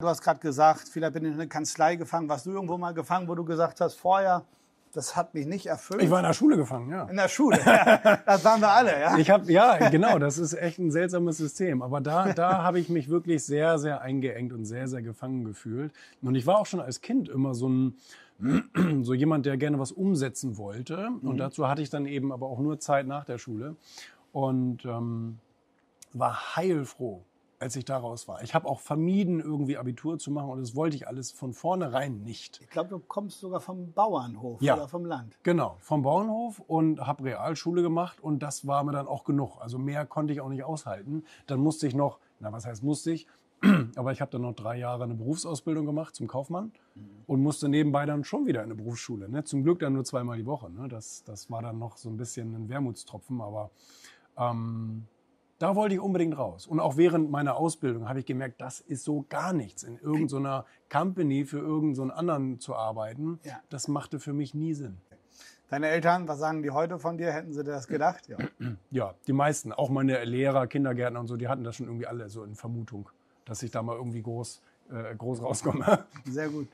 Du hast gerade gesagt, vielleicht bin ich in eine Kanzlei gefangen. Warst du irgendwo mal gefangen, wo du gesagt hast, vorher, das hat mich nicht erfüllt? Ich war in der Schule gefangen, ja. in der Schule. Ja, das waren wir alle, ja. Ich habe ja genau, das ist echt ein seltsames System. Aber da, da habe ich mich wirklich sehr, sehr eingeengt und sehr, sehr gefangen gefühlt. Und ich war auch schon als Kind immer so ein so jemand, der gerne was umsetzen wollte. Und dazu hatte ich dann eben aber auch nur Zeit nach der Schule und ähm, war heilfroh, als ich daraus war. Ich habe auch vermieden, irgendwie Abitur zu machen und das wollte ich alles von vornherein nicht. Ich glaube, du kommst sogar vom Bauernhof Ja. oder vom Land. Genau, vom Bauernhof und habe Realschule gemacht und das war mir dann auch genug. Also mehr konnte ich auch nicht aushalten. Dann musste ich noch, na was heißt musste ich, aber ich habe dann noch drei Jahre eine Berufsausbildung gemacht zum Kaufmann und musste nebenbei dann schon wieder in eine Berufsschule. Ne? Zum Glück dann nur zweimal die Woche. Ne? Das, das war dann noch so ein bisschen ein Wermutstropfen, aber ähm, da wollte ich unbedingt raus. Und auch während meiner Ausbildung habe ich gemerkt, das ist so gar nichts. In irgendeiner Company für irgendeinen so anderen zu arbeiten, Ja. das machte für mich nie Sinn. Deine Eltern, was sagen die heute von dir? Hätten sie das gedacht? Ja. Ja, die meisten, auch meine Lehrer, Kindergärtner und so, die hatten das schon irgendwie alle so in Vermutung, dass ich da mal irgendwie groß, äh, groß rauskomme. Sehr gut.